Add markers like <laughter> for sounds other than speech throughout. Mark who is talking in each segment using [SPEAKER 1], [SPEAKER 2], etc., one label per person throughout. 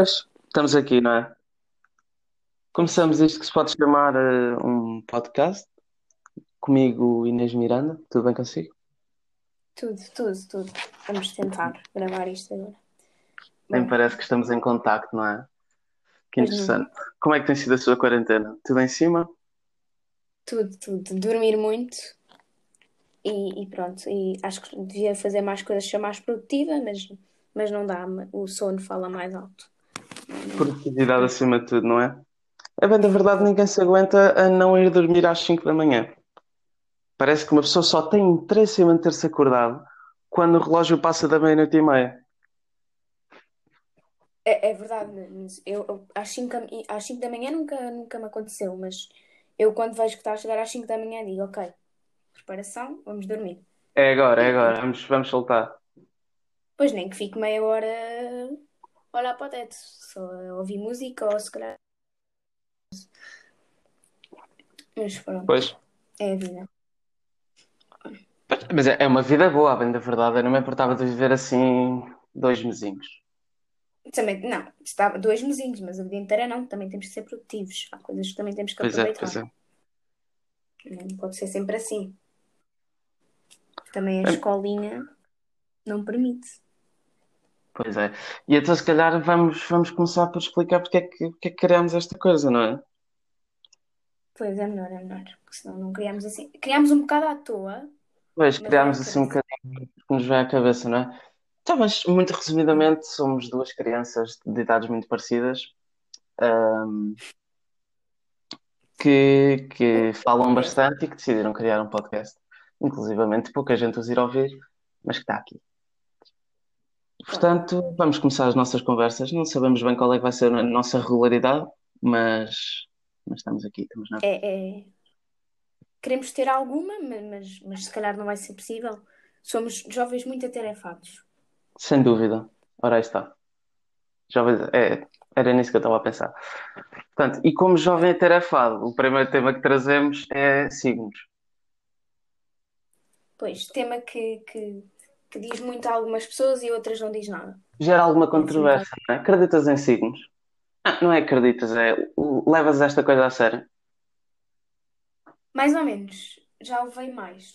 [SPEAKER 1] Pois, estamos aqui, não é? Começamos isto que se pode chamar eh, um podcast. Comigo, Inês Miranda. Tudo bem consigo?
[SPEAKER 2] Tudo, tudo, tudo. Vamos tentar gravar isto agora.
[SPEAKER 1] Nem
[SPEAKER 2] Bom,
[SPEAKER 1] parece que estamos em contacto, não é? Que interessante. Como é que tem sido a sua quarentena? Tudo em cima?
[SPEAKER 2] Tudo, tudo. Dormir muito e, e pronto. E acho que devia fazer mais coisas, ser mais produtiva, mas, mas não dá. O sono fala mais alto. Não,
[SPEAKER 1] Produtividade acima de tudo, não é? É bem da verdade, ninguém se aguenta a não ir dormir às 5 da manhã. Parece que uma pessoa só tem interesse em manter-se acordado quando o relógio passa da meia-noite e meia.
[SPEAKER 2] É, é verdade, eu, eu às 5, às 5 da manhã nunca, nunca me aconteceu, mas eu quando vejo que está a chegar às 5 da manhã digo, ok, preparação, vamos dormir.
[SPEAKER 1] É agora, é agora. Vamos, vamos soltar.
[SPEAKER 2] depois nem que fique meia hora a olhar para o teto, só a ouvir música ou se calhar. Mas pronto,
[SPEAKER 1] Pois.
[SPEAKER 2] é a vida.
[SPEAKER 1] Pois, Mas é, é uma vida boa, bem da verdade. Eu não me importava de viver assim dois mesinhos.
[SPEAKER 2] Também, não, estava dois mesinhos, mas a vida inteira não, também temos que ser produtivos. Há coisas que também temos que
[SPEAKER 1] Pois é, pois
[SPEAKER 2] aproveitar.
[SPEAKER 1] é.
[SPEAKER 2] Não pode ser sempre assim. Também a
[SPEAKER 1] É,
[SPEAKER 2] escolinha não permite.
[SPEAKER 1] Pois é. E então, se calhar, vamos, vamos começar por explicar porque é que, porque é que criámos esta coisa, não é?
[SPEAKER 2] Pois é melhor, é melhor. Porque senão não criamos assim. Criamos um bocado à toa,
[SPEAKER 1] Pois,
[SPEAKER 2] veio à
[SPEAKER 1] assim um bocadinho que nos vem à cabeça, não é? Então, mas muito resumidamente, somos duas crianças de idades muito parecidas, ahm, que, que falam bastante e que decidiram criar um podcast. Inclusivamente, pouca gente os irá ouvir, mas que está aqui. Portanto, vamos começar as nossas conversas. Não sabemos bem qual é que vai ser a nossa regularidade, mas, mas estamos aqui, estamos na.
[SPEAKER 2] É, é- Queremos ter alguma, ma- mas, mas se calhar não vai ser possível. Somos jovens muito atarefados.
[SPEAKER 1] Sem dúvida. Ora, aí está. Jovem, é, era nisso que eu estava a pensar. Portanto, e como jovem atarefado, o primeiro tema que trazemos é signos.
[SPEAKER 2] Pois, tema que, que, que diz muito a algumas pessoas e outras não diz nada.
[SPEAKER 1] Gera alguma controvérsia, não é? Acreditas em signos? Ah, não é acreditas, é levas esta coisa a sério.
[SPEAKER 2] Mais ou menos. Já levei mais.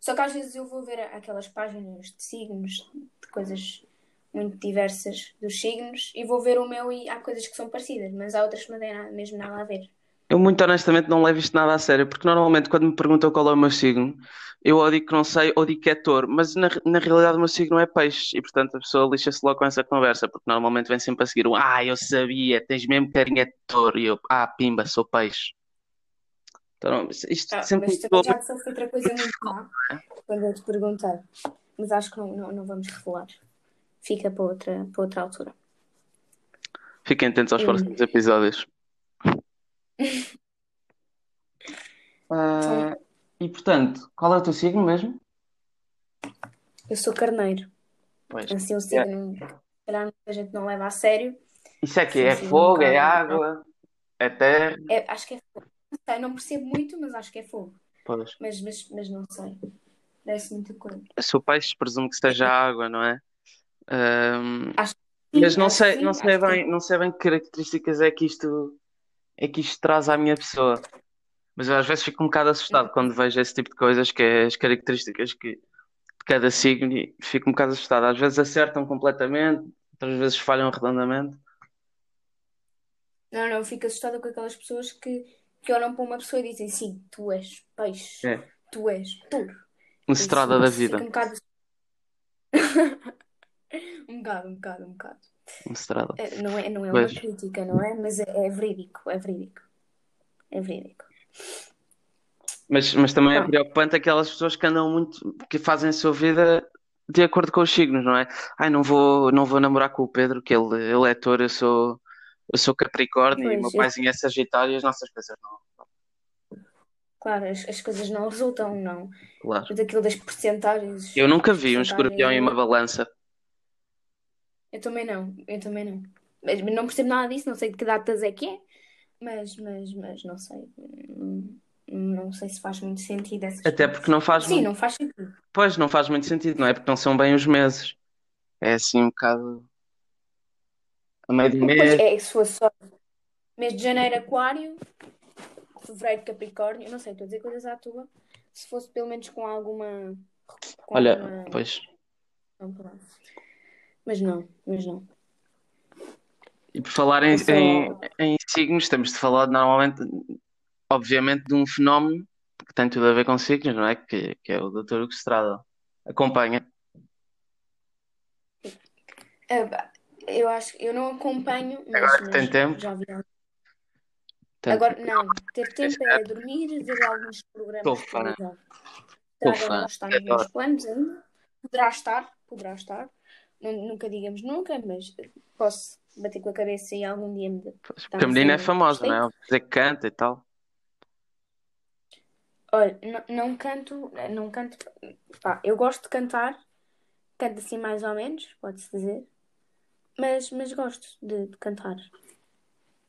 [SPEAKER 2] Só que às vezes eu vou ver aquelas páginas de signos, de coisas muito diversas dos signos, e vou ver o meu e há coisas que são parecidas, mas há outras que não têm nada- mesmo nada a ver.
[SPEAKER 1] Eu muito honestamente não levo isto nada a sério, porque normalmente quando me perguntam qual é o meu signo, eu ou digo que não sei ou digo que é touro, mas na, na realidade o meu signo é peixe, e portanto a pessoa lixa-se logo com essa conversa, porque normalmente vem sempre a seguir um Ah, eu sabia, tens mesmo carinha de touro, e eu, ah, pimba, sou peixe. Então, isto
[SPEAKER 2] Ah,
[SPEAKER 1] sempre
[SPEAKER 2] mas também
[SPEAKER 1] soou
[SPEAKER 2] já disseste outra coisa muito má quando eu te perguntei. Mas acho que não, não, não vamos revelar. Fica para outra, para outra altura.
[SPEAKER 1] Fiquem atentos aos
[SPEAKER 2] Hum.
[SPEAKER 1] próximos episódios. Ah, e portanto, qual é o teu signo mesmo?
[SPEAKER 2] eu sou carneiro.
[SPEAKER 1] Pois.
[SPEAKER 2] Assim, um
[SPEAKER 1] É.
[SPEAKER 2] signo que calhar muita gente não leva a sério.
[SPEAKER 1] Isso é que
[SPEAKER 2] Sim,
[SPEAKER 1] é
[SPEAKER 2] um
[SPEAKER 1] fogo, é água, é terra.
[SPEAKER 2] É, acho que é fogo. Não sei, não percebo muito, mas acho que é fogo.
[SPEAKER 1] Pois.
[SPEAKER 2] Mas, mas, mas não sei. Deve-se muita coisa.
[SPEAKER 1] Sou peixe, presumo que seja água, não é? Ahm,
[SPEAKER 2] Acho que
[SPEAKER 1] mas
[SPEAKER 2] sim,
[SPEAKER 1] não
[SPEAKER 2] acho
[SPEAKER 1] sei,
[SPEAKER 2] sim,
[SPEAKER 1] não sei
[SPEAKER 2] acho que
[SPEAKER 1] bem, não sei bem que características é que isto é que isto traz à minha pessoa. Mas eu às vezes fico um bocado assustado quando vejo esse tipo de coisas, que é as características que, de cada signo, e fico um bocado assustado. Às vezes acertam completamente, outras vezes falham redondamente.
[SPEAKER 2] Não, não, eu fico assustada com aquelas pessoas que, que olham para uma pessoa e dizem sim, tu és peixe,
[SPEAKER 1] É,
[SPEAKER 2] tu és touro.
[SPEAKER 1] uma
[SPEAKER 2] Isso,
[SPEAKER 1] estrada da vida. <laughs> <laughs>
[SPEAKER 2] um bocado. um bocado, um bocado, um bocado.
[SPEAKER 1] Uma estrada.
[SPEAKER 2] É, Não é, não é uma
[SPEAKER 1] Pois.
[SPEAKER 2] crítica, não é? Mas é, é verídico, é verídico. É verídico.
[SPEAKER 1] Mas, mas também é preocupante aquelas pessoas que andam muito, que fazem a sua vida de acordo com os signos, não é? Ai, não vou, não vou namorar com o Pedro, que ele, ele é touro, eu sou, eu sou Capricórnio e o meu
[SPEAKER 2] Pois, eu,
[SPEAKER 1] paizinho é Sagitário e as nossas coisas não.
[SPEAKER 2] claro, as, as coisas não resultam, não.
[SPEAKER 1] Claro.
[SPEAKER 2] Mas aquilo das percentagens,
[SPEAKER 1] Eu nunca vi um escorpião e uma balança.
[SPEAKER 2] Eu também não, eu também não. Mas não percebo nada disso, não sei de que datas é que é, mas, mas, mas não sei. Não sei se faz muito sentido essas
[SPEAKER 1] Até
[SPEAKER 2] coisas.
[SPEAKER 1] porque não faz
[SPEAKER 2] Sim,
[SPEAKER 1] muito,
[SPEAKER 2] não faz sentido.
[SPEAKER 1] pois não faz muito sentido, não é? Porque não são bem os meses. É assim um bocado. A meio do
[SPEAKER 2] Pois
[SPEAKER 1] mês.
[SPEAKER 2] é, se fosse só mês de janeiro, Aquário, fevereiro, Capricórnio, não sei, estou a dizer coisas à tua. Se fosse pelo menos com alguma. Com
[SPEAKER 1] Olha,
[SPEAKER 2] alguma...
[SPEAKER 1] pois.
[SPEAKER 2] não. Mas não, mas não.
[SPEAKER 1] E por falar em,
[SPEAKER 2] É
[SPEAKER 1] em, em signos, temos de falar normalmente, obviamente, de um fenómeno que tem tudo a ver com signos, não é? Que, que é o Dr. Hugo Estrada. Acompanha.
[SPEAKER 2] Pá, Eu acho que eu não acompanho, mas,
[SPEAKER 1] Agora que tem tempo.
[SPEAKER 2] já vi.
[SPEAKER 1] Tem-
[SPEAKER 2] Agora, não, ter tempo é dormir, ver alguns programas de
[SPEAKER 1] fã. Sou
[SPEAKER 2] Estrada
[SPEAKER 1] fã.
[SPEAKER 2] não está nos
[SPEAKER 1] Adoro.
[SPEAKER 2] meus planos ainda. Poderá estar, poderá estar. Nu- Nunca digamos nunca, mas posso bater com a cabeça e algum dia me
[SPEAKER 1] Porque a menina é
[SPEAKER 2] sim,
[SPEAKER 1] famosa, não é? Dizer que canta e tal.
[SPEAKER 2] Olha, não, não canto, não canto. Pá, eu gosto de cantar, canto assim mais ou menos, pode-se dizer, mas, mas gosto de, de cantar.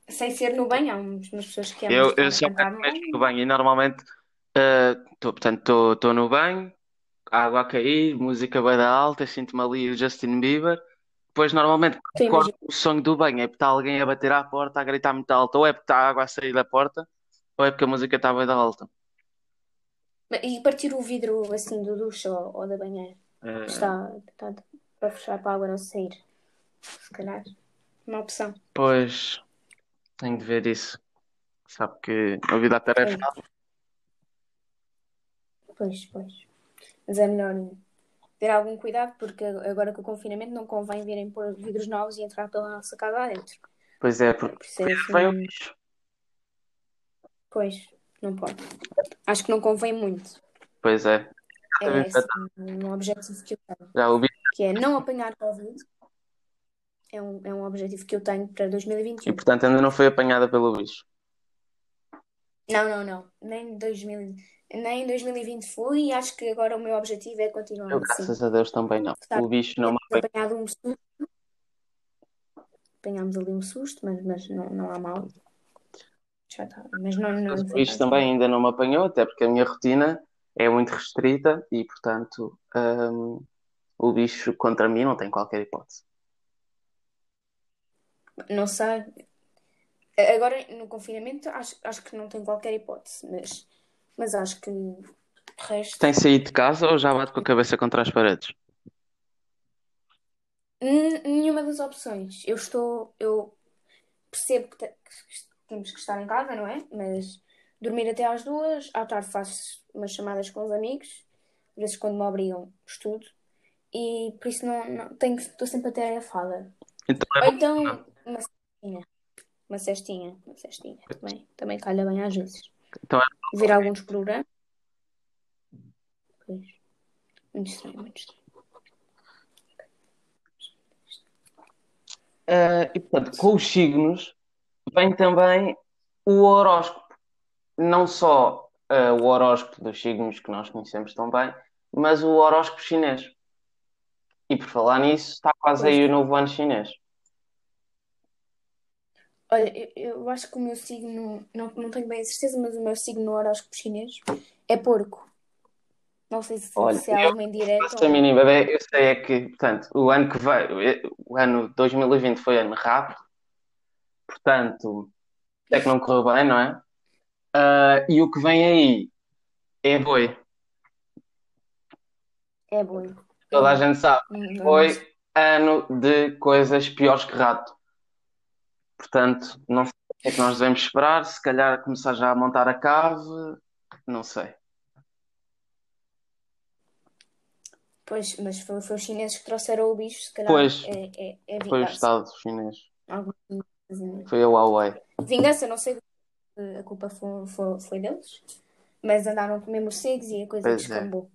[SPEAKER 2] Sem ser no banho, há umas pessoas que amam
[SPEAKER 1] Eu,
[SPEAKER 2] estar
[SPEAKER 1] eu
[SPEAKER 2] a
[SPEAKER 1] só canto mesmo no banho e normalmente, eh, tô, portanto, estou no banho, água a cair, música bem da alta, sinto-me ali o Justin Bieber. Depois, normalmente,
[SPEAKER 2] imagina,
[SPEAKER 1] acordo, o sonho do banho é porque está alguém a bater à porta, a gritar muito alto, ou é porque está a água a sair da porta, ou é porque a música está da alta.
[SPEAKER 2] e partir o vidro assim do duche ou, ou da banheira,
[SPEAKER 1] Eh,
[SPEAKER 2] está, está para fechar para a água não sair. Se calhar, uma opção.
[SPEAKER 1] pois, tenho de ver isso. Sabe que a vida tarefa.
[SPEAKER 2] Pois, pois. Mas é melhor ter algum cuidado, porque agora com o confinamento não convém virem pôr vidros novos e entrar pela nossa casa adentro.
[SPEAKER 1] Pois é, porque
[SPEAKER 2] Por isso é assim,
[SPEAKER 1] vem o bicho.
[SPEAKER 2] Pois, não pode. Acho que não convém muito.
[SPEAKER 1] Pois é.
[SPEAKER 2] É esse um objetivo que eu tenho,
[SPEAKER 1] Já ouvi.
[SPEAKER 2] que é não apanhar Covid. É um, é um objetivo que eu tenho para
[SPEAKER 1] E
[SPEAKER 2] 2021.
[SPEAKER 1] portanto ainda não foi apanhada pelo bicho.
[SPEAKER 2] Não, não, não. Nem em 2000, nem em 2020 fui e acho que agora o meu objetivo é continuar
[SPEAKER 1] Eu,
[SPEAKER 2] assim.
[SPEAKER 1] graças a Deus, também não.
[SPEAKER 2] Tá.
[SPEAKER 1] O bicho não me
[SPEAKER 2] apanhado um susto. Apanhámos ali um susto, mas, mas não, não há mal. Já está. Mas não, não
[SPEAKER 1] o bicho também ainda não me apanhou, até porque a minha rotina é muito restrita e, portanto, hum, o bicho contra mim não tem qualquer hipótese.
[SPEAKER 2] Não sei. Agora, no confinamento, acho, acho que não tem qualquer hipótese, mas, mas acho que o resto.
[SPEAKER 1] Tem saído de casa ou já bate com a cabeça contra as paredes?
[SPEAKER 2] N- Nenhuma das opções. Eu estou. Eu percebo que, te- que temos que estar em casa, não é? Mas dormir até às duas, à tarde faço umas chamadas com os amigos, às vezes quando me obrigam, estudo, e por isso não, não tenho, estou sempre atarefada.
[SPEAKER 1] Então
[SPEAKER 2] Ou
[SPEAKER 1] é bom.
[SPEAKER 2] então uma cestinha. Uma cestinha, uma cestinha. Também, também calha bem às vezes.
[SPEAKER 1] Então é
[SPEAKER 2] Ver alguns programas. Pois. Muito estranho, muito estranho.
[SPEAKER 1] Ah, e portanto, com os signos vem também o horóscopo. Não só ah, o horóscopo dos signos que nós conhecemos tão bem, mas o horóscopo chinês. E por falar nisso, está quase aí o novo ano chinês.
[SPEAKER 2] Olha, eu, eu acho que o meu signo, não, não tenho bem a certeza, mas o meu signo no horóscopo chinês é porco. Não sei se,
[SPEAKER 1] Olha,
[SPEAKER 2] se há alguma indireta
[SPEAKER 1] Faço a mínima eu sei é que, portanto, o ano que veio, o ano 2020 foi ano rápido, portanto, é que não correu bem, não é? Ah, e o que vem aí é boi.
[SPEAKER 2] é boi.
[SPEAKER 1] Toda a gente sabe. Foi ano de coisas piores que rato. Portanto, não sei o que é que nós devemos esperar. Se calhar começar já a montar a cave, não sei.
[SPEAKER 2] Pois, mas foi, foi os chineses que trouxeram o bicho, se calhar
[SPEAKER 1] Pois.
[SPEAKER 2] é, é, é
[SPEAKER 1] Foi o. Estado chinês. Foi a Huawei.
[SPEAKER 2] Vingança, não sei se a culpa foi, foi, foi deles, mas andaram a comer morcegos e a coisa
[SPEAKER 1] Pois é.
[SPEAKER 2] descambou.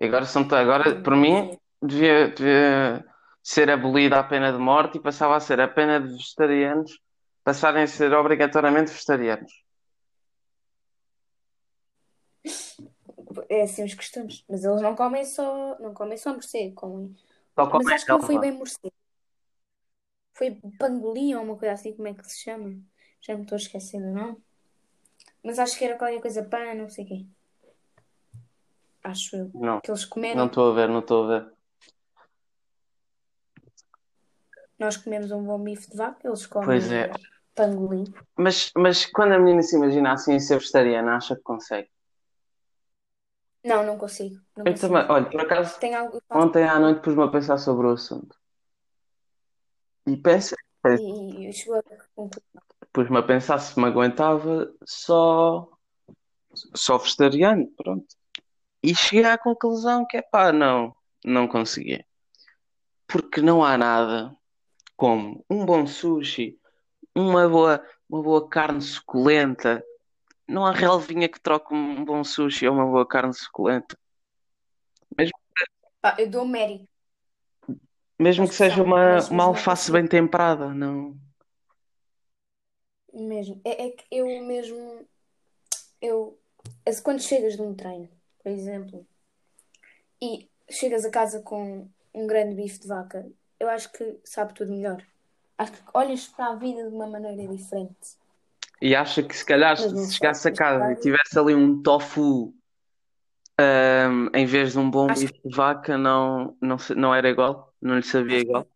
[SPEAKER 1] E agora, são, agora para mim, devia, devia ser abolida a pena de morte e passava a ser a pena de vegetarianos passarem a ser obrigatoriamente vegetarianos.
[SPEAKER 2] É assim os costumes, mas eles não comem só, não comem só morcego, comem.
[SPEAKER 1] Só
[SPEAKER 2] Mas
[SPEAKER 1] comem
[SPEAKER 2] acho que não foi bem morcego. Foi pangolim ou uma coisa assim, como é que se chama? Já me estou esquecendo, não? Mas acho que era qualquer coisa pan, não sei o quê. Acho eu.
[SPEAKER 1] Não,
[SPEAKER 2] Que eles
[SPEAKER 1] não
[SPEAKER 2] comeram.
[SPEAKER 1] estou a ver, não estou a ver.
[SPEAKER 2] Nós comemos um bom bife de vaca, eles
[SPEAKER 1] Pois
[SPEAKER 2] comem
[SPEAKER 1] é.
[SPEAKER 2] pangolim.
[SPEAKER 1] Mas, mas quando a menina se imagina assim em ser vegetariana, acha que consegue?
[SPEAKER 2] Não, não consigo. Não
[SPEAKER 1] Eu
[SPEAKER 2] consigo.
[SPEAKER 1] também, olha, por acaso,
[SPEAKER 2] algo
[SPEAKER 1] ontem à noite pus-me a pensar sobre o assunto. E pensa,
[SPEAKER 2] e eu chego a conclusão.
[SPEAKER 1] pus-me a pensar se me aguentava só, só vegetariano, pronto. E cheguei à conclusão que é pá, não, não consegui. Porque não há nada como um bom sushi, uma boa, uma boa carne suculenta. Não há relvinha que troque um bom sushi ou uma boa carne suculenta. Mesmo,
[SPEAKER 2] Pá, eu dou mérito
[SPEAKER 1] mesmo que seja uma,
[SPEAKER 2] mas,
[SPEAKER 1] uma
[SPEAKER 2] mas não
[SPEAKER 1] alface
[SPEAKER 2] consigo.
[SPEAKER 1] bem temperada, não.
[SPEAKER 2] Mesmo. É, é que eu mesmo. Eu. Quando chegas de um treino, por exemplo, e chegas a casa com um grande bife de vaca, eu acho que sabe tudo melhor. Acho que olhas para a vida de uma maneira diferente.
[SPEAKER 1] E acha que se calhar se chegasse a casa e tivesse ali um tofu, ahm, em vez de um bom bife de vaca, não, não, não era igual? Não lhe sabia
[SPEAKER 2] Acho que
[SPEAKER 1] igual?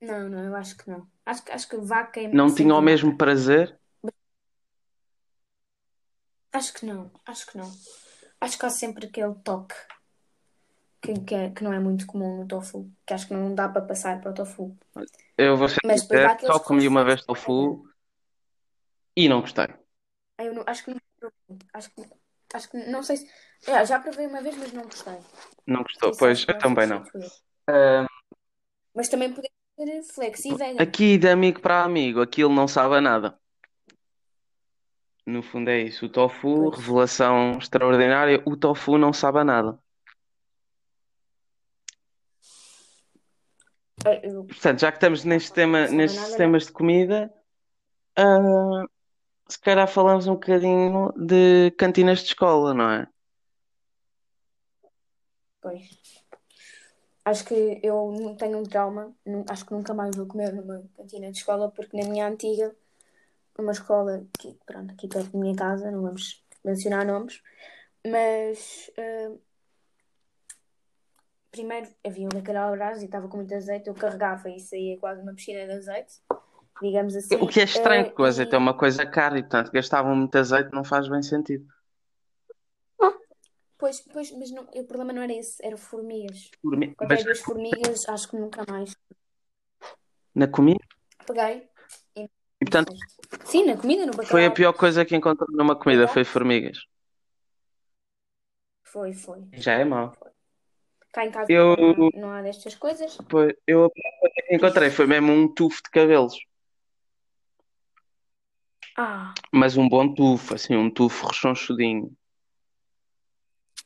[SPEAKER 2] não, não, eu acho que não. Acho, que- acho que vaca é
[SPEAKER 1] Não tinha o mesmo prazer?
[SPEAKER 2] Acho que não, acho que não. Acho que há sempre aquele toque que, que, é- que não é muito comum no tofu, que acho que não dá para passar para o tofu.
[SPEAKER 1] Eu vou ser
[SPEAKER 2] Mas
[SPEAKER 1] sincero, só comi uma vez tofu e não gostei.
[SPEAKER 2] Eu não, acho que não acho que, acho que não sei se. É, já provei uma vez, mas não gostei.
[SPEAKER 1] Não gostou? Pois, eu também não.
[SPEAKER 2] Mas também podia ser flex vegan.
[SPEAKER 1] aqui de amigo para amigo, aquilo não sabe a nada. No fundo é isso. O tofu,
[SPEAKER 2] Pois.
[SPEAKER 1] revelação extraordinária, o tofu não sabe a nada.
[SPEAKER 2] Eu, <laughs>
[SPEAKER 1] Portanto, já que estamos neste tema, nestes temas de comida, ah, se calhar falamos um bocadinho de cantinas de escola, não é?
[SPEAKER 2] Pois. Acho que eu não tenho um trauma. Acho que nunca mais vou comer numa cantina de escola, porque na minha antiga, numa escola aqui, pronto, aqui perto da minha casa, não vamos mencionar nomes, mas ah, primeiro havia um bacalhau à brás e estava com muito azeite, eu carregava e saía quase uma piscina de azeite, digamos assim.
[SPEAKER 1] O que é estranho,
[SPEAKER 2] Ah,
[SPEAKER 1] porque o azeite é
[SPEAKER 2] e
[SPEAKER 1] uma coisa cara e, portanto, gastavam muito azeite, não faz bem sentido.
[SPEAKER 2] pois, pois, mas não, o problema não era esse, era formigas. Comprei
[SPEAKER 1] Mas
[SPEAKER 2] duas formigas, acho que nunca mais
[SPEAKER 1] na comida,
[SPEAKER 2] peguei e
[SPEAKER 1] e portanto,
[SPEAKER 2] Sim, na comida, no
[SPEAKER 1] foi a
[SPEAKER 2] bacalhau.
[SPEAKER 1] pior coisa que encontrei numa comida, foi formigas.
[SPEAKER 2] Foi, foi.
[SPEAKER 1] Já é mau.
[SPEAKER 2] Cá em casa
[SPEAKER 1] Eu,
[SPEAKER 2] não, não há destas coisas.
[SPEAKER 1] pois, eu que encontrei foi mesmo um tufo de cabelos.
[SPEAKER 2] Ah,
[SPEAKER 1] Mas um bom tufo, assim, um tufo rechonchudinho.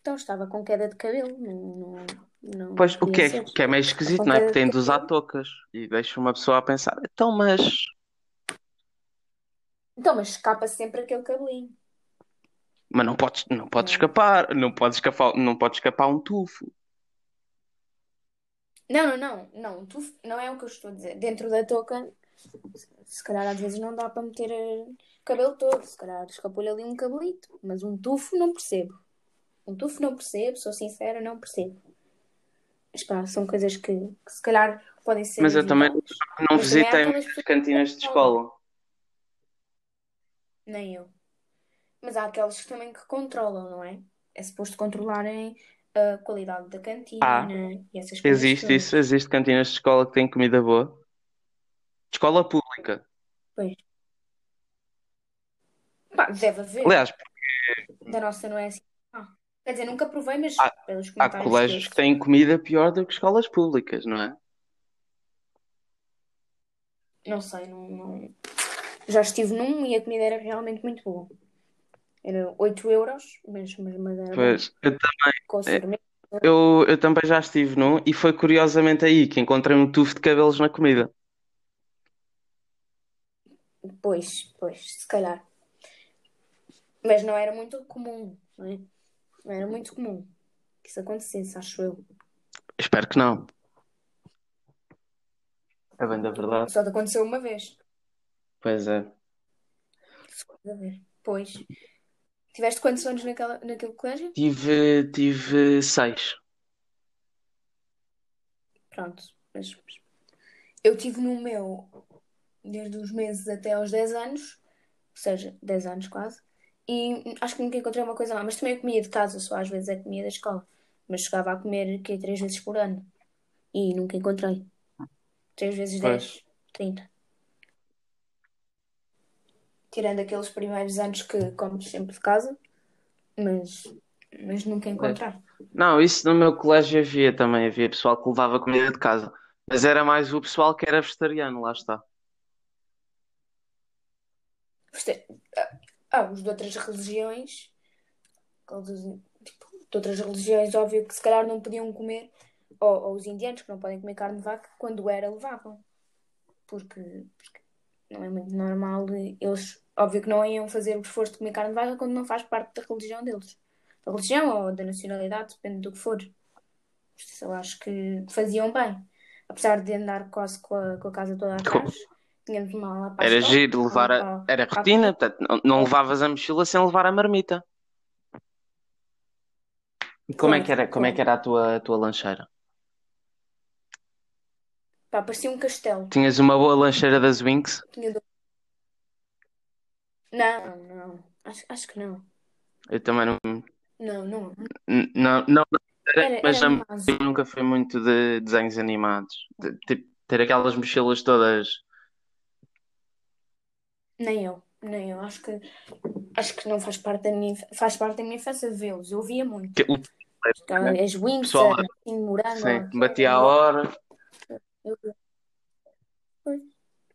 [SPEAKER 2] então estava com queda de cabelo. Não, não,
[SPEAKER 1] Pois, o que é, que é meio esquisito, não é?
[SPEAKER 2] de
[SPEAKER 1] tem de usar toucas e deixa uma pessoa a pensar, então, mas,
[SPEAKER 2] Então, mas escapa sempre aquele cabelinho.
[SPEAKER 1] mas não podes, não podes escapar, não podes escapar, não pode escapar um tufo.
[SPEAKER 2] Não, não, não, não. Tu, não é o que eu estou a dizer. Dentro da touca, se calhar às vezes não dá para meter eh, o cabelo todo. Se calhar escapou-lhe ali um cabelito. Mas um tufo não percebo. Um tufo não percebo, sou sincera, não percebo. Mas pá, são coisas que, que se calhar podem ser
[SPEAKER 1] Mas eu também não
[SPEAKER 2] Mas
[SPEAKER 1] visitei muitas cantinas de escola.
[SPEAKER 2] Nem eu. Mas há aqueles que também que controlam, não é? É suposto controlarem a qualidade da cantina
[SPEAKER 1] Ah,
[SPEAKER 2] e essas coisas
[SPEAKER 1] existe
[SPEAKER 2] todas.
[SPEAKER 1] isso, existe cantinas de escola que têm comida boa. De escola pública.
[SPEAKER 2] Pois. Pá, deve haver.
[SPEAKER 1] Aliás,
[SPEAKER 2] Da nossa não é assim. Ah, quer dizer, nunca provei, mas
[SPEAKER 1] há,
[SPEAKER 2] pelos
[SPEAKER 1] há
[SPEAKER 2] comentários que
[SPEAKER 1] colégios que
[SPEAKER 2] ouço.
[SPEAKER 1] têm comida pior do que escolas públicas, não é?
[SPEAKER 2] Não sei, não, não- já estive num e a comida era realmente muito boa. Era 8 euros, mas, mas, era.
[SPEAKER 1] Pois, eu, também,
[SPEAKER 2] sobremesa.
[SPEAKER 1] eu, eu também já estive num e foi curiosamente aí que encontrei um tufo de cabelos na comida.
[SPEAKER 2] Pois, pois, se calhar. Mas não era muito comum, não é? Não era muito comum que isso acontecesse, acho eu.
[SPEAKER 1] Espero que não. É bem da verdade.
[SPEAKER 2] Só te aconteceu uma vez.
[SPEAKER 1] Pois é.
[SPEAKER 2] Pois. Tiveste quantos anos naquela, naquele colégio?
[SPEAKER 1] Tive, tive seis.
[SPEAKER 2] Pronto. Mas Eu tive no meu desde os meses até aos 10 anos, ou seja, 10 anos quase, e acho que nunca encontrei uma coisa lá. Mas também eu comia de casa, só às vezes é comia da escola. Mas chegava a comer que três vezes por ano. E nunca encontrei. 3 vezes 10,
[SPEAKER 1] Pois.
[SPEAKER 2] 30. Tirando aqueles primeiros anos que comes sempre de casa, mas, mas nunca encontrar.
[SPEAKER 1] Não, isso no meu colégio havia também, havia pessoal que levava comida de casa. Mas era mais o pessoal que era vegetariano, lá está.
[SPEAKER 2] Você- Ah, os de outras religiões, tipo, de outras religiões, óbvio que se calhar não podiam comer, ou, ou os indianos que não podem comer carne de vaca, quando era, levavam. Porque, porque não é muito normal. Eles, óbvio que não iam fazer o esforço de comer carne de vaca quando não faz parte da religião deles. Da religião ou da nacionalidade, depende do que for. Eu acho que faziam bem. Apesar de andar quase com a, com a casa toda atrás, tínhamos uma lá para a
[SPEAKER 1] Era giro levar a...
[SPEAKER 2] para-
[SPEAKER 1] Era
[SPEAKER 2] a
[SPEAKER 1] rotina, portanto, não, não levavas a mochila sem levar a marmita. Como é que era, como é que era a tua, a tua lancheira?
[SPEAKER 2] Pá, parecia um castelo.
[SPEAKER 1] Tinhas uma boa lancheira das Winx?
[SPEAKER 2] Tinha do- Não, não. Acho, acho que não.
[SPEAKER 1] Eu também não...
[SPEAKER 2] Não, não.
[SPEAKER 1] n- Não, não,
[SPEAKER 2] Era,
[SPEAKER 1] mas
[SPEAKER 2] era
[SPEAKER 1] a-
[SPEAKER 2] vaso.
[SPEAKER 1] eu nunca fui muito de desenhos animados. De- tipo, ter aquelas mochilas todas...
[SPEAKER 2] Nem eu, nem eu. Acho que, acho que não faz parte da minha, inf- faz parte da minha infância vê-los. Eu via muito.
[SPEAKER 1] que-
[SPEAKER 2] As Winx,
[SPEAKER 1] Pessoal,
[SPEAKER 2] a King Morango,
[SPEAKER 1] Sim, batia a hora,
[SPEAKER 2] eu via. Pois.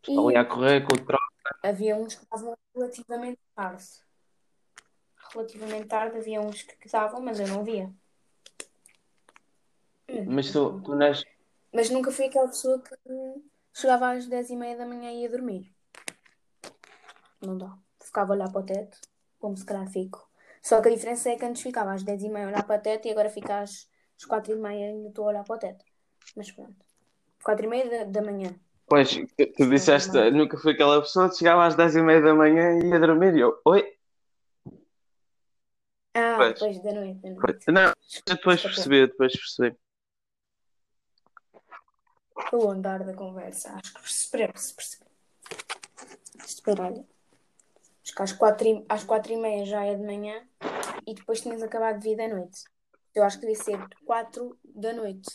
[SPEAKER 1] ali
[SPEAKER 2] E
[SPEAKER 1] a correr com o troço.
[SPEAKER 2] havia uns que davam relativamente tarde. Relativamente tarde havia uns que davam, mas eu não via. Hum,
[SPEAKER 1] Mas tu, tu nas...
[SPEAKER 2] Mas nunca fui aquela pessoa que chegava às 10 e meia da manhã e ia dormir. Não dá. Ficava a olhar para o teto, como se calhar fico. Só que a diferença é que antes ficava às 10 e meia a olhar para o teto e agora fica às, às 4 e meia e ainda estou a olhar para o teto. Mas pronto. 4 e meia da, da manhã.
[SPEAKER 1] Pois, tu, tu disseste, nunca fui aquela pessoa que chegava às 10 e meia da manhã e ia dormir. E eu, oi?
[SPEAKER 2] Ah,
[SPEAKER 1] Pois.
[SPEAKER 2] depois da noite. Da noite.
[SPEAKER 1] Não, depois percebi, depois percebi.
[SPEAKER 2] O andar da conversa. Acho que percebeu-se. Percebeu. Espera, olha. Acho que às 4 e, às quatro e meia já é de manhã e depois tinhas acabado de vir da noite. Eu acho que devia ser 4 da noite.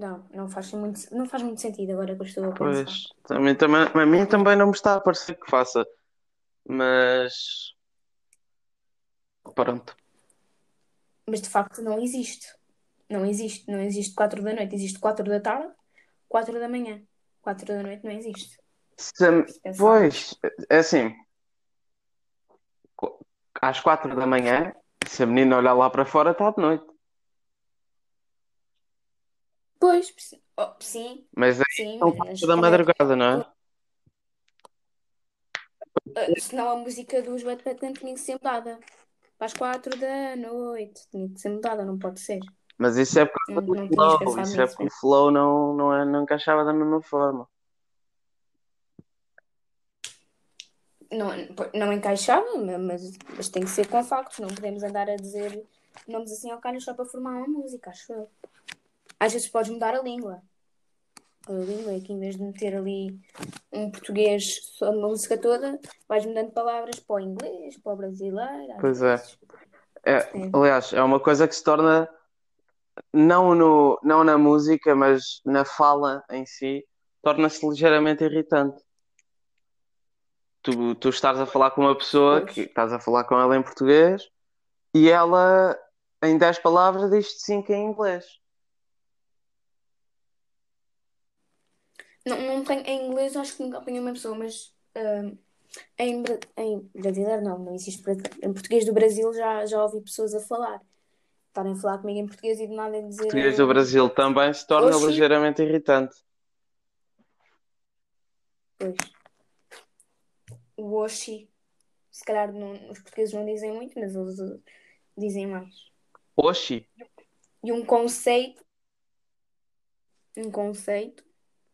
[SPEAKER 2] Não, não faz muito, não faz muito sentido agora que eu estou a pensar.
[SPEAKER 1] Pois, também, também, a mim também não me está a parecer que faça. Mas, pronto.
[SPEAKER 2] Mas de facto não existe. Não existe. Não existe 4 da noite. Existe 4 da tarde, 4 da manhã. 4 da noite não existe.
[SPEAKER 1] Se-
[SPEAKER 2] pensar.
[SPEAKER 1] pois, é assim. Às 4 da manhã, se a menina olhar lá para fora, está de noite.
[SPEAKER 2] Pois, oh, sim,
[SPEAKER 1] Mas aí
[SPEAKER 2] sim,
[SPEAKER 1] são
[SPEAKER 2] mas
[SPEAKER 1] 4 da
[SPEAKER 2] é
[SPEAKER 1] madrugada, não é?
[SPEAKER 2] Ah, senão a música dos Wet Wet tinha que ser mudada. Para as 4 da noite. Tinha que ser mudada, não pode ser.
[SPEAKER 1] Mas isso é por causa
[SPEAKER 2] Não,
[SPEAKER 1] do
[SPEAKER 2] não
[SPEAKER 1] flow, isso é porque o flow não, não, é, não encaixava da mesma forma.
[SPEAKER 2] Não, não encaixava, mas, mas tem que ser com factos. Não podemos andar a dizer nomes assim ao calho só para formar uma música, acho eu. Às vezes podes mudar a língua. A língua é que em vez de meter ali um português, a música toda, vais mudando palavras para o inglês, para o brasileiro.
[SPEAKER 1] Pois é. É,
[SPEAKER 2] Sim.
[SPEAKER 1] aliás, é uma coisa que se torna não, no, não na música, mas na fala em si, torna-se ligeiramente irritante. Tu, tu estás a falar com uma pessoa
[SPEAKER 2] Pois.
[SPEAKER 1] que estás a falar com ela em português e ela em 10 palavras diz-te 5 em inglês.
[SPEAKER 2] Não, não tenho, em inglês acho que nunca apanhei uma pessoa, mas hum, em, em brasileiro não, não existe. Em português do Brasil já, já ouvi pessoas a falar. Estarem a falar comigo em português e de nada dizer.
[SPEAKER 1] Português do Brasil também se torna
[SPEAKER 2] Oxi.
[SPEAKER 1] ligeiramente irritante.
[SPEAKER 2] Pois. O Oxi, se calhar não, os portugueses não dizem muito, mas eles uh, dizem mais.
[SPEAKER 1] Oxi,
[SPEAKER 2] E um conceito, um conceito,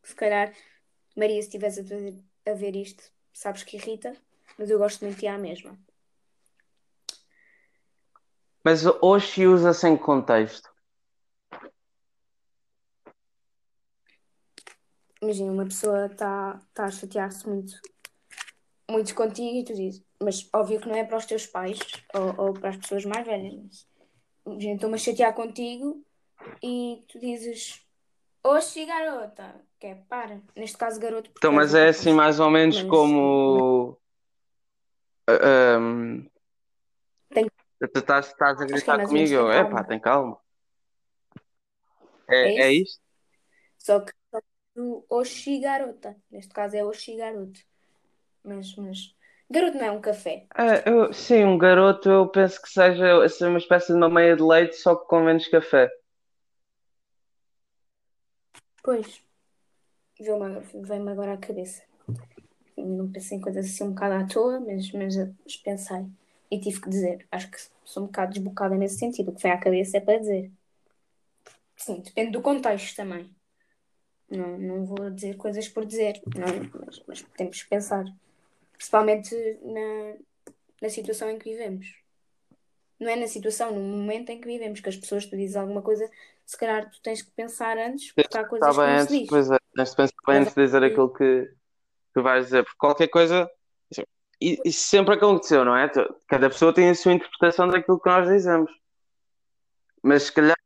[SPEAKER 2] se calhar, Maria, se estivesse a, ver- a ver isto, sabes que irrita, mas eu gosto muito de à mesma.
[SPEAKER 1] mas oxi usa-se em que contexto?
[SPEAKER 2] imagina, uma pessoa está tá a chatear-se muito, muito contigo e tu dizes, mas óbvio que não é para os teus pais ou, ou para as pessoas mais velhas, mas imagina, estou-me a chatear contigo e tu dizes, oxi, garota, que é para, neste caso, garoto.
[SPEAKER 1] Então,
[SPEAKER 2] és
[SPEAKER 1] mas
[SPEAKER 2] um
[SPEAKER 1] é assim mais ou menos
[SPEAKER 2] Mas-
[SPEAKER 1] como. ah, ahm,
[SPEAKER 2] Tem-
[SPEAKER 1] tu estás, estás a
[SPEAKER 2] é
[SPEAKER 1] gritar
[SPEAKER 2] menos
[SPEAKER 1] comigo? É pá, tem calma.
[SPEAKER 2] É
[SPEAKER 1] É, é isto?
[SPEAKER 2] Só que só que do oxi, garota. Neste caso é oxi, garoto. Mas, mas, garoto não é um café.
[SPEAKER 1] É, eu- sim, um garoto eu penso que seja assim, uma espécie de uma meia de leite, só que com menos café.
[SPEAKER 2] Pois, veio-me veio-me agora à cabeça. Não pensei em coisas assim um bocado à toa, mas, mas, pensei. E tive que dizer. Acho que sou um bocado desbocada nesse sentido. O que vem à cabeça é para dizer. Sim, depende do contexto também. Não, não vou dizer coisas por dizer, não, mas, mas temos que pensar. Principalmente na, na situação em que vivemos. Não é na situação, no momento em que vivemos, que as pessoas te dizem alguma coisa, se calhar tu tens que pensar antes, porque há coisas
[SPEAKER 1] Está
[SPEAKER 2] que não se diz.
[SPEAKER 1] pois é, tens de pensar bem
[SPEAKER 2] Mas
[SPEAKER 1] antes de dizer aquilo que, que vais dizer, porque qualquer coisa. Isso sempre aconteceu, não é? Cada pessoa tem a sua interpretação daquilo que nós dizemos. Mas se calhar,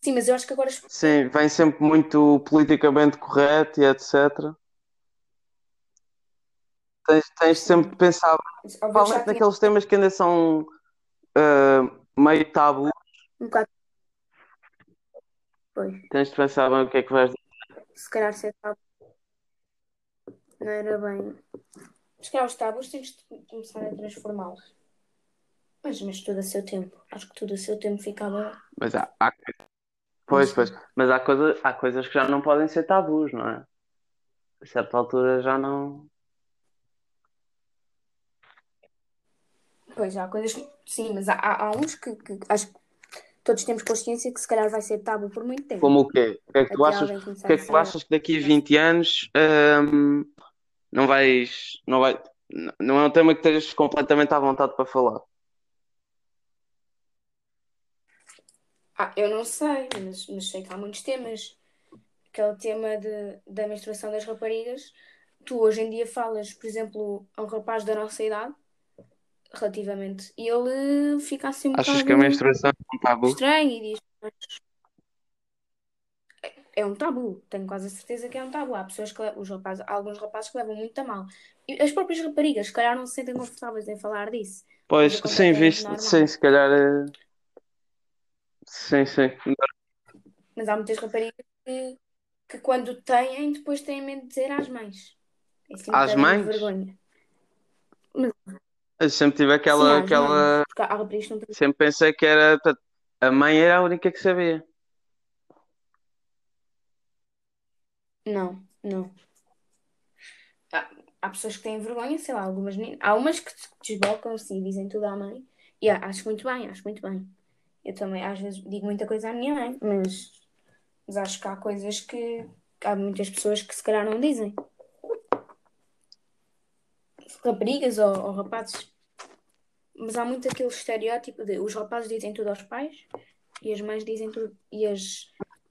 [SPEAKER 2] Sim, mas eu acho que agora
[SPEAKER 1] sim, vem sempre muito politicamente correto e etc. Tens, tens sempre de pensar, principalmente
[SPEAKER 2] tinha
[SPEAKER 1] naqueles temas que ainda são ah, meio tabu,
[SPEAKER 2] um bocado. Pois,
[SPEAKER 1] tens de pensar bem o que é que vais dizer.
[SPEAKER 2] Se calhar ser tabu não era bem. Se calhar os tabus temos de começar a transformá-los. Mas, mas tudo a seu tempo. Acho que tudo a seu tempo ficava.
[SPEAKER 1] Mas há, há- pois, pois, mas há, coisa, há coisas que já não podem ser tabus, não é? A certa altura já não.
[SPEAKER 2] Pois, há coisas que. Sim, mas há, há, há uns que, que acho que todos temos consciência que se calhar vai ser tabu por muito tempo.
[SPEAKER 1] Como o quê? O que é que tu
[SPEAKER 2] Até
[SPEAKER 1] achas, o que é que tu achas que daqui a 20 anos hum, não vais, não vai, não é um tema que estejas completamente à vontade para falar?
[SPEAKER 2] Ah, eu não sei, mas, mas sei que há muitos temas. Aquele tema de, da menstruação das raparigas. Tu hoje em dia falas, por exemplo, a um rapaz da nossa idade, relativamente, e ele fica assim um
[SPEAKER 1] Achas que a
[SPEAKER 2] bocado
[SPEAKER 1] menstruação um tabu?
[SPEAKER 2] estranho e diz. "Mas É um tabu, tenho quase a certeza que é um tabu. Há pessoas que os rapazes, alguns rapazes que levam muito a mal. E as próprias raparigas, se calhar, não se sentem confortáveis em falar disso.
[SPEAKER 1] Pois,
[SPEAKER 2] é completamente
[SPEAKER 1] visto, sim, se calhar, eh, sim, sim.
[SPEAKER 2] Mas há muitas raparigas que, que quando têm, depois têm medo de dizer às mães. É assim
[SPEAKER 1] Às mães?
[SPEAKER 2] vergonha. Mas,
[SPEAKER 1] Eu sempre tive
[SPEAKER 2] sim,
[SPEAKER 1] aquela,
[SPEAKER 2] às
[SPEAKER 1] aquela, sempre pensei que era, a mãe era a única que sabia.
[SPEAKER 2] Não, não. Há, há pessoas que têm vergonha, sei lá, algumas meninas. Há umas que desbocam-se e dizem tudo à mãe. E acho muito bem, acho muito bem. Eu também, às vezes, digo muita coisa à minha mãe, mas, mas acho que há coisas que, que há muitas pessoas que se calhar não dizem. Raparigas ou, ou rapazes. Mas há muito aquele estereótipo de os rapazes dizem tudo aos pais e as mães dizem tudo. E as,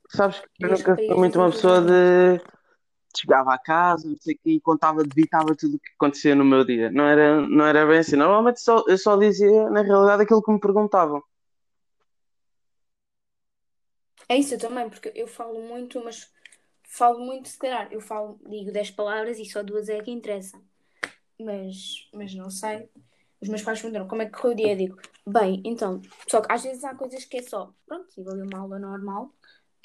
[SPEAKER 1] Sabes que eu nunca fui muito uma pessoa de chegava à casa, não sei o quê, e contava, debitava tudo o que acontecia no meu dia. Não era, não era bem assim. Normalmente só, eu só dizia, na realidade, aquilo que me perguntavam.
[SPEAKER 2] É isso, eu também, porque eu falo muito, mas falo muito, se calhar. Eu falo, digo 10 palavras e só duas é que interessam. Mas, mas não sei. Os meus pais perguntaram como é que correu o dia. Eu digo, bem, então. Só que às vezes há coisas que é só, pronto, tive ali uma aula normal,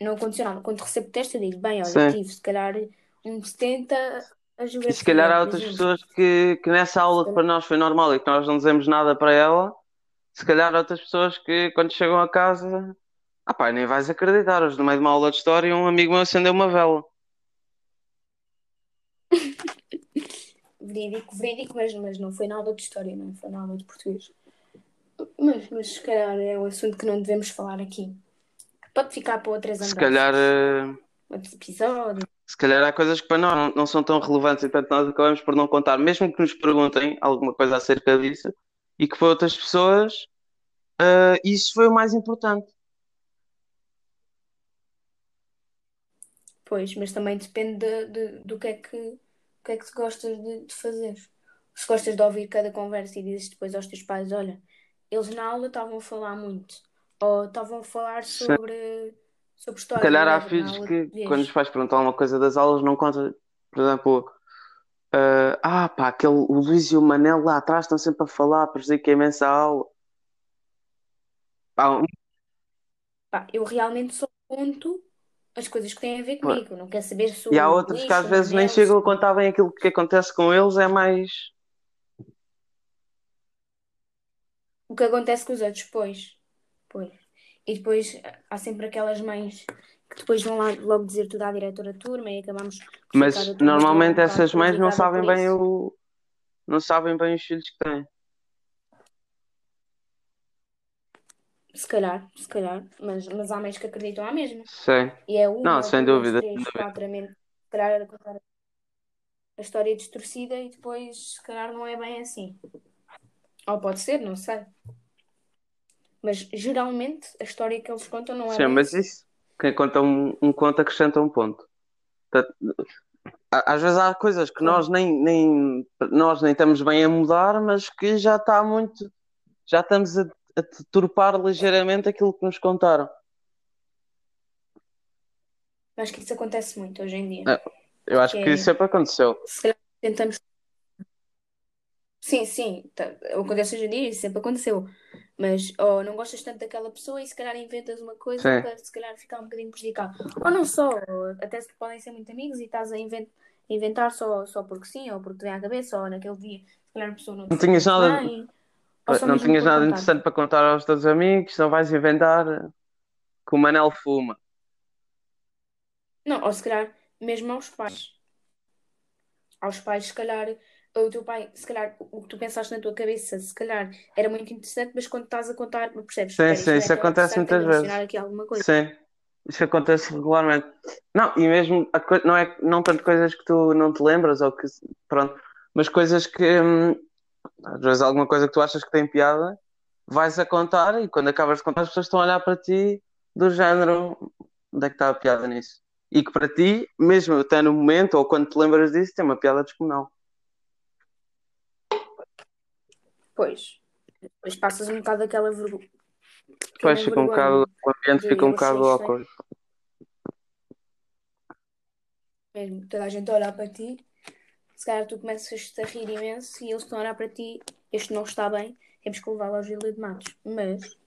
[SPEAKER 2] não aconteceu nada. Quando recebo teste, eu digo, bem, olha,
[SPEAKER 1] Sim.
[SPEAKER 2] tive se calhar um 70 a
[SPEAKER 1] E se calhar há outras pessoas que, que nessa aula que para nós foi normal e que nós não dizemos nada para ela, se calhar há outras pessoas que quando chegam a casa, ah pá, nem vais acreditar, hoje no meio de uma aula de história um amigo meu acendeu uma vela. <laughs>
[SPEAKER 2] Verídico, verídico, mas, mas não foi na aula de história, não foi na aula de português. Mas, mas se calhar é um assunto que não devemos falar aqui. Pode ficar para outras
[SPEAKER 1] Se
[SPEAKER 2] andanças,
[SPEAKER 1] calhar, eh,
[SPEAKER 2] outros episódios.
[SPEAKER 1] se calhar há coisas que para nós não, não são tão relevantes e portanto nós acabamos por não contar, mesmo que nos perguntem alguma coisa acerca disso e que para outras pessoas, eh, isso foi o mais importante.
[SPEAKER 2] Pois, mas também depende de, de- do que é que, o que é que tu gostas de, de fazer. Se gostas de ouvir cada conversa e dizes depois aos teus pais, olha, eles na aula estavam a falar muito, ou estavam a falar
[SPEAKER 1] Se
[SPEAKER 2] sobre, sobre
[SPEAKER 1] se
[SPEAKER 2] história,
[SPEAKER 1] calhar há filhos
[SPEAKER 2] de
[SPEAKER 1] que, quando os pais perguntam alguma coisa das aulas, não conta, por exemplo, ah, ah, pá, aquele, o Luís e o Manel lá atrás estão sempre a falar, prejudica imensa aula. Pá, um-
[SPEAKER 2] Pá, eu realmente só conto as coisas que têm a ver comigo. Não quero saber se
[SPEAKER 1] E há outros que
[SPEAKER 2] Luís,
[SPEAKER 1] às vezes nem
[SPEAKER 2] Manel,
[SPEAKER 1] chegam a contar bem aquilo que acontece com eles, é mais.
[SPEAKER 2] o que acontece com os outros, pois. Pois. E depois há sempre aquelas mães que depois vão lá logo dizer tudo à diretora turma e acabamos
[SPEAKER 1] Mas normalmente essas mães não sabem bem o. Não sabem bem os filhos que têm.
[SPEAKER 2] Se calhar, se calhar. Mas, mas há mães que acreditam à mesma.
[SPEAKER 1] Sim.
[SPEAKER 2] E é uma,
[SPEAKER 1] Não, sem dúvida, sem
[SPEAKER 2] três,
[SPEAKER 1] dúvida.
[SPEAKER 2] quatro, a se calhar era contar a história distorcida e depois se calhar não é bem assim. Ou pode ser, não sei. Mas geralmente a história que eles contam não é
[SPEAKER 1] Sim,
[SPEAKER 2] bem
[SPEAKER 1] mas
[SPEAKER 2] assim.
[SPEAKER 1] isso. Quem conta um, um conto acrescenta um ponto. Portanto, Às vezes há coisas que nós nem, nem, nós nem estamos bem a mudar, mas que já está muito. Já estamos a, a deturpar ligeiramente aquilo que nos contaram.
[SPEAKER 2] Acho que isso acontece muito hoje em dia.
[SPEAKER 1] É, Eu acho
[SPEAKER 2] Que
[SPEAKER 1] que isso sempre aconteceu.
[SPEAKER 2] se calhar tentamos. Sim, sim, tá, acontece hoje em dia, isso sempre aconteceu. Mas ou não gostas tanto daquela pessoa e se calhar inventas uma coisa
[SPEAKER 1] Sim.
[SPEAKER 2] para se calhar ficar um bocadinho prejudicado. Ou não só, até se podem ser muito amigos e estás a inven- inventar só, só porque sim, ou porque te vem à cabeça, ou naquele dia se calhar a pessoa não te
[SPEAKER 1] Não tinhas nada,
[SPEAKER 2] bem,
[SPEAKER 1] não tinhas nada
[SPEAKER 2] contar.
[SPEAKER 1] interessante para contar aos teus amigos, não vais inventar que o Manel fuma.
[SPEAKER 2] Não, ou se calhar mesmo aos pais. Aos pais, se calhar, o teu pai, se calhar, o que tu pensaste na tua cabeça, se calhar era muito interessante, mas quando estás a contar, percebes?
[SPEAKER 1] Sim, sim, isso acontece muitas vezes.
[SPEAKER 2] aqui alguma coisa.
[SPEAKER 1] Sim, isso acontece regularmente. Não, e mesmo a não é não tanto coisas que tu não te lembras ou que pronto, mas coisas que hum, às vezes alguma coisa que tu achas que tem piada, vais a contar e quando acabas de contar as pessoas estão a olhar para ti do género, onde é que está a piada nisso? E que para ti, mesmo até no momento ou quando te lembras disso, tem uma piada descomunal.
[SPEAKER 2] Pois. Depois passas um bocado aquela vergonha, aquela
[SPEAKER 1] fica um bocado, o ambiente fica um bocado
[SPEAKER 2] estranho
[SPEAKER 1] awkward.
[SPEAKER 2] mesmo, toda a gente a olhar para ti, se calhar tu começas a rir imenso e eles estão a olhar para ti, este não está bem, temos que levá-lo ao Gílio de Matos. Mas,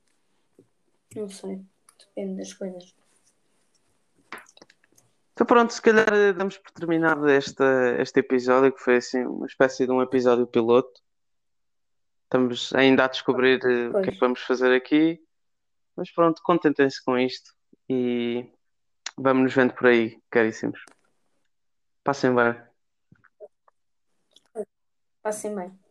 [SPEAKER 2] não sei, depende das coisas.
[SPEAKER 1] Então pronto, se calhar damos por terminado este, este episódio, que foi assim uma espécie de um episódio piloto. Estamos ainda a descobrir eh, o que é que
[SPEAKER 2] Pois,
[SPEAKER 1] vamos fazer aqui, mas pronto, contentem-se com isto e vamos nos vendo por aí, caríssimos. Passem bem.
[SPEAKER 2] Passem bem.